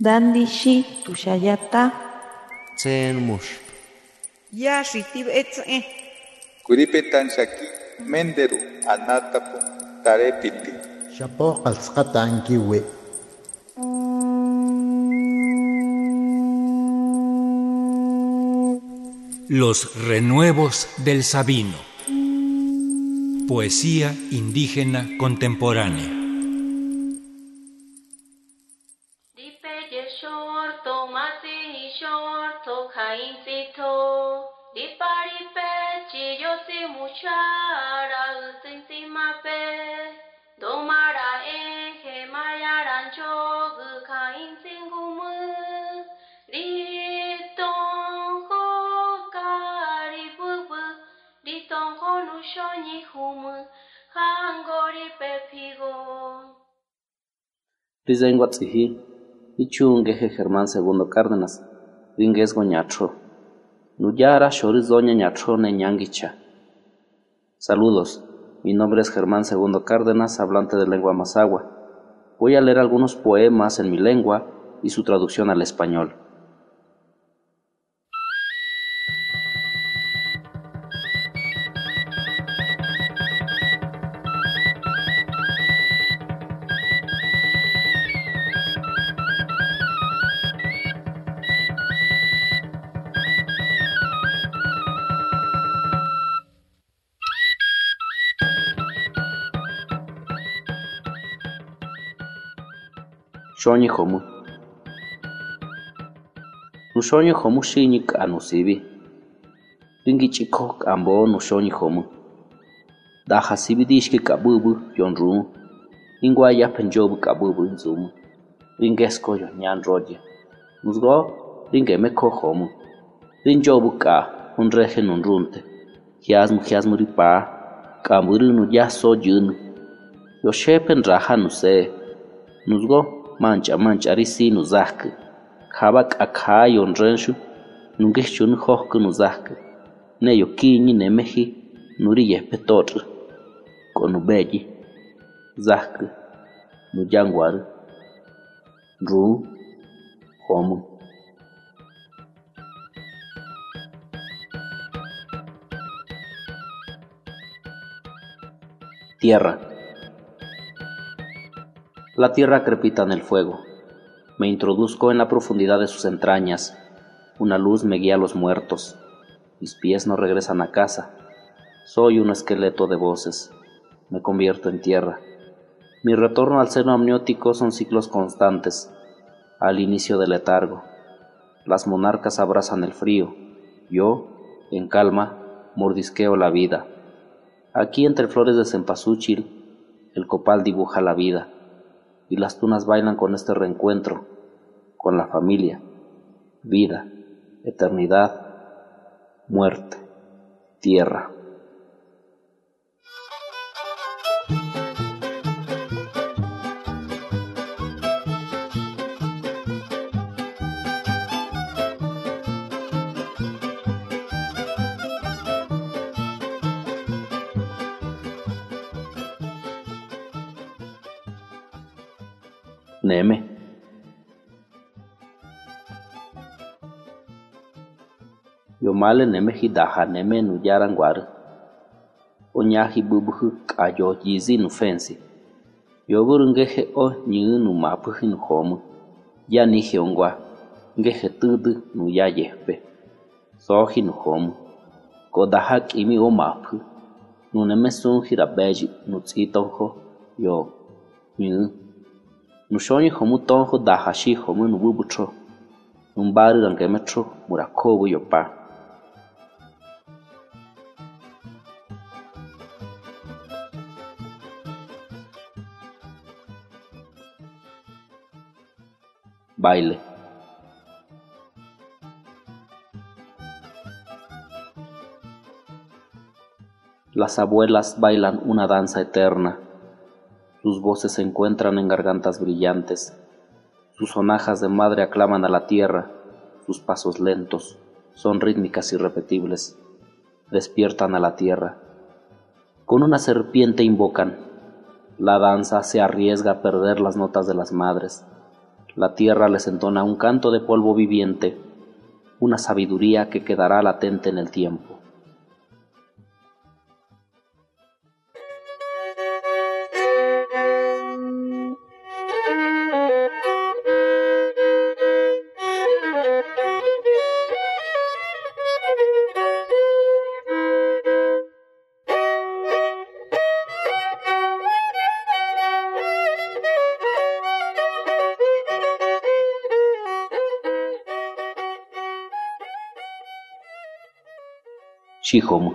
Dandishi tushayata. Tsen mush. Ya shitib etze. Kuripetan shaki menderu anatapu tarepiti. Shapo qalsqata ankiwi. Los renuevos del Sabino. Poesía indígena contemporánea. Shorto, kainzito. Diparipe, chiyosi muchara, usinsimape. Domara eje, mayaran chogu, kainzingumu. Ritongo karibubu, ritongo nushonyi humu, hangori pepigo. Rizengua tziji, ichungeje Germán II Cárdenas, Saludos, mi nombre es Germán II Cárdenas, hablante de lengua mazagua. Voy a leer algunos poemas en mi lengua y su traducción al español. shonyi homu. Nushonyi homu xini k'anu sibi. Rinki chikoj k'ambo nushonyi homu. Daja sibi dixki kab'b'b'ü yonrru'u ingua yape nyo'b'ü kab'b'b'ü ndsumu rinkesco yojña nroye nus'go rinkeme k'oj jomu rinyo'b'ü k'a junreje nunrrunte jiasmu jiasmu ripa'a k'amb'ü ri nuyajso yä'nu yoshepe nraja nuse nus'go mancha mancha risi nuzak. Kabak akayon renshu nungishun hok nuzak. Neyo ne nemehi nuri yepetot konubeji zak. Nujangwar ru homu tierra. La tierra crepita en el fuego. Me introduzco en la profundidad de sus entrañas. Una luz me guía a los muertos. Mis pies no regresan a casa. Soy un esqueleto de voces. Me convierto en tierra. Mi retorno al seno amniótico son ciclos constantes. Al inicio del letargo. Las monarcas abrazan el frío. Yo, en calma, mordisqueo la vida. Aquí entre flores de cempasúchil, el copal dibuja la vida y las tunas bailan con este reencuentro, con la familia, vida, eternidad, muerte, tierra. Neme. Yomale neme hidaha neme nu yaranguar. Oñahi bubuhu kayo yizi nu fensi. Yoburu ngeje o nyi nu mapuhi. Ya ni hiongwa. Ngeje tudu nu yehpe. Sohi nu. Kodaha kimi o mapu. Nu neme sun hirabeji nu. Yo. Nyi nushonyi homu tonho dahashi homu nububucho numbari rangemecho murakobu yopa baile. Las abuelas bailan una danza eterna sus voces se encuentran en gargantas brillantes, sus sonajas de madre aclaman a la tierra, sus pasos lentos son rítmicas y repetibles, despiertan a la tierra. Con una serpiente invocan, la danza se arriesga a perder las notas de las madres, La tierra les entona un canto de polvo viviente, una sabiduría que quedará latente en el tiempo. cichom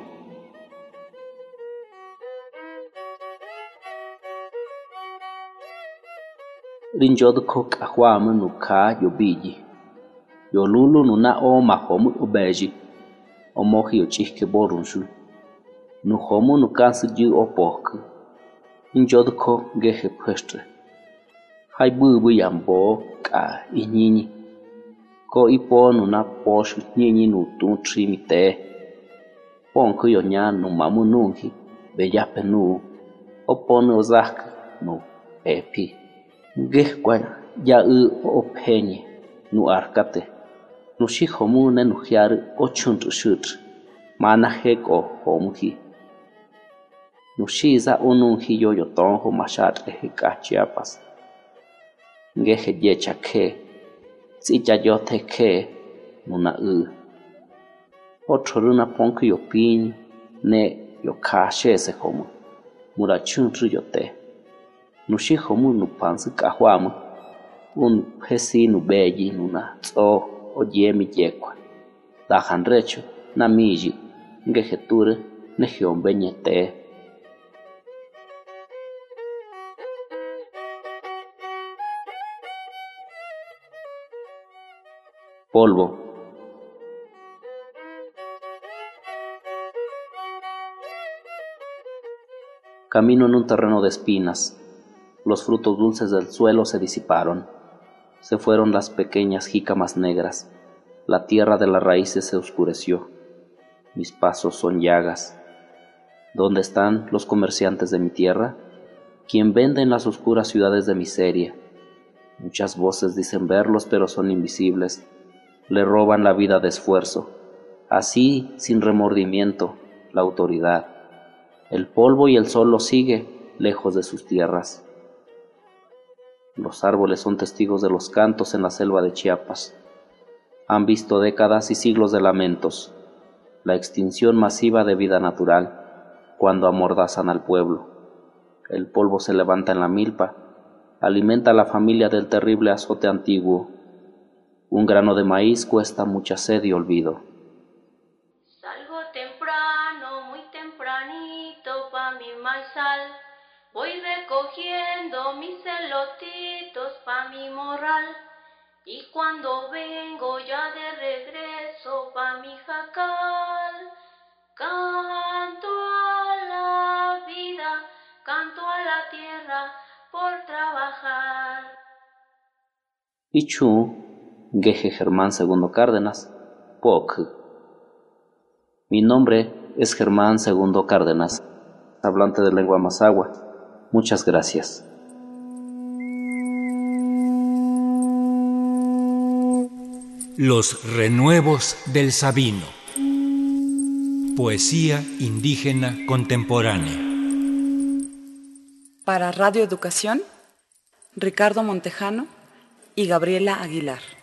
rinjodko kahwama nuka yobiji. Yolulu nuna o mahomu obeji. Omohi ochihke borunsu nuhomu nukansu ji opohku rinjodko gehe pestre. hai bubu yambo ka inyinyi ko ipo posh nini no tum trimite Ponku yonyanu mamunonji weyape opone ozajka no pepi. Nkejkua ya-ɨ opeñe nuarcate, noshi jomone nojyarɨ ochonrɨ xɨtrɨ, mana jeko jomuji. Noshiza ononji yoyotojö maxatreje ka Chiapas, nkeje yecha kee, si'yayote kee nona'ɨ. ottoruna ponca yopiño ne yokáa xese jomú, murachún rí yoté. Nuxí jomú nupantsí kahuáma, un jesí nubeyi nuna tsó oyemi yekua. Dajan recho, namiyi, ngejeture, nejiombe ñeté. Polvo, camino en un terreno de espinas los frutos dulces del suelo se disiparon, se fueron las pequeñas jícamas negras, la tierra de las raíces se oscureció, mis pasos son llagas. ¿Dónde están los comerciantes de mi tierra? ¿Quién vende en las oscuras ciudades de miseria? Muchas voces dicen verlos, pero son invisibles. Le roban la vida de esfuerzo. Así, sin remordimiento, la autoridad. El polvo y el sol los sigue, lejos de sus tierras. Los árboles son testigos de los cantos en la selva de Chiapas. Han visto décadas y siglos de lamentos, la extinción masiva de vida natural, cuando amordazan al pueblo. El polvo se levanta en la milpa, alimenta a la familia del terrible azote antiguo. Un grano de maíz cuesta mucha sed y olvido. Voy recogiendo mis elotitos pa mi morral. Y cuando vengo ya de regreso pa mi jacal, canto a la vida, canto a la tierra por trabajar. Ichu, Geje Germán II Cárdenas, POC. Mi nombre es Germán II Cárdenas, hablante de lengua mazagua. Muchas gracias. Los renuevos del Sabino. Poesía indígena contemporánea. Para Radio Educación, Ricardo Montejano y Gabriela Aguilar.